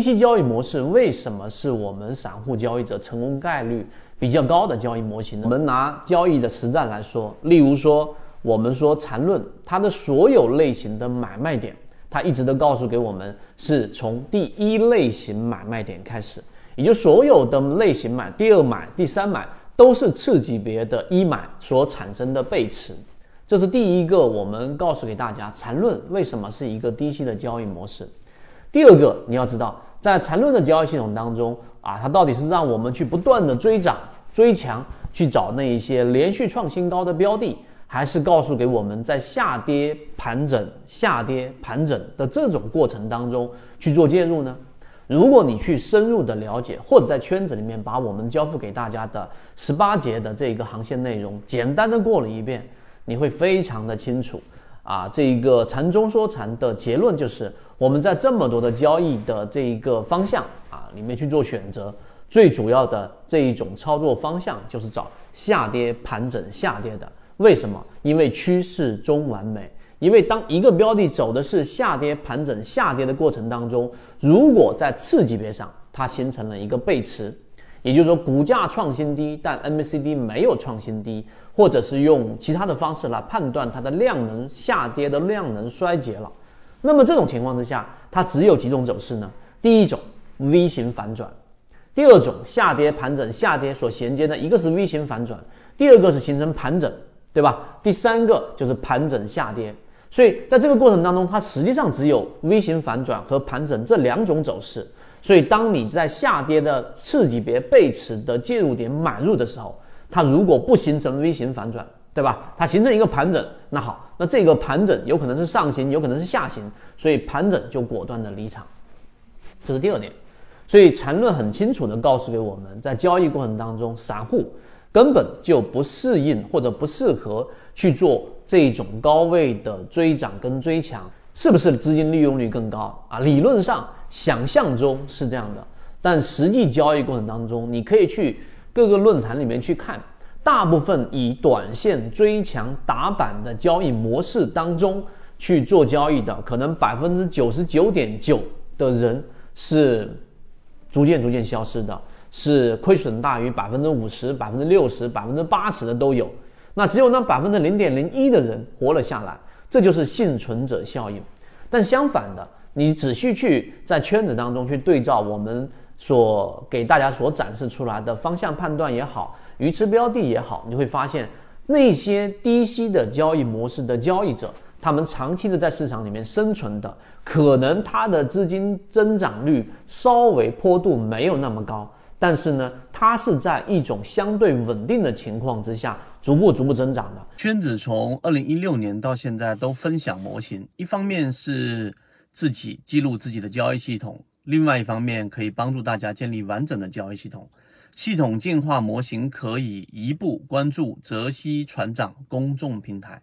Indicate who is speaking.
Speaker 1: 低息交易模式为什么是我们散户交易者成功概率比较高的交易模型呢？我们拿交易的实战来说，例如说，我们说缠论，它的所有类型的买卖点，它一直都告诉给我们是从第一类型买卖点开始，也就所有的类型买、第二买、第三买都是次级别的一买所产生的背驰。这是第一个，我们告诉给大家，缠论为什么是一个低息的交易模式。第二个，你要知道。在缠论的交易系统当中啊，它到底是让我们去不断的追涨追强，去找那一些连续创新高的标的，还是告诉给我们在下跌盘整、下跌盘整的这种过程当中去做介入呢？如果你去深入的了解，或者在圈子里面把我们交付给大家的十八节的这个航线内容简单的过了一遍，你会非常的清楚。啊，这一个禅中说禅的结论就是，我们在这么多的交易的这一个方向啊里面去做选择，最主要的这一种操作方向就是找下跌盘整下跌的。为什么？因为趋势中完美。因为当一个标的走的是下跌盘整下跌的过程当中，如果在次级别上它形成了一个背驰。也就是说，股价创新低，但 MACD 没有创新低，或者是用其他的方式来判断它的量能下跌的量能衰竭了。那么这种情况之下，它只有几种走势呢？第一种 V 型反转，第二种下跌盘整下跌所衔接的一个是 V 型反转，第二个是形成盘整，对吧？第三个就是盘整下跌。所以在这个过程当中，它实际上只有 V 型反转和盘整这两种走势。所以，当你在下跌的次级别背驰的介入点买入的时候，它如果不形成 V 型反转，对吧？它形成一个盘整，那好，那这个盘整有可能是上行，有可能是下行，所以盘整就果断的离场。这是第二点。所以缠论很清楚的告诉给我们，在交易过程当中，散户根本就不适应或者不适合去做这种高位的追涨跟追强。是不是资金利用率更高啊？理论上想象中是这样的，但实际交易过程当中，你可以去各个论坛里面去看，大部分以短线追强打板的交易模式当中去做交易的，可能百分之九十九点九的人是逐渐逐渐消失的，是亏损大于百分之五十、百分之六十、百分之八十的都有，那只有那百分之零点零一的人活了下来。这就是幸存者效应，但相反的，你仔细去在圈子当中去对照我们所给大家所展示出来的方向判断也好，鱼池标的也好，你会发现那些低息的交易模式的交易者，他们长期的在市场里面生存的，可能他的资金增长率稍微坡度没有那么高。但是呢，它是在一种相对稳定的情况之下，逐步逐步增长的。
Speaker 2: 圈子从二零一六年到现在都分享模型，一方面是自己记录自己的交易系统，另外一方面可以帮助大家建立完整的交易系统。系统进化模型可以一步关注泽西船长公众平台。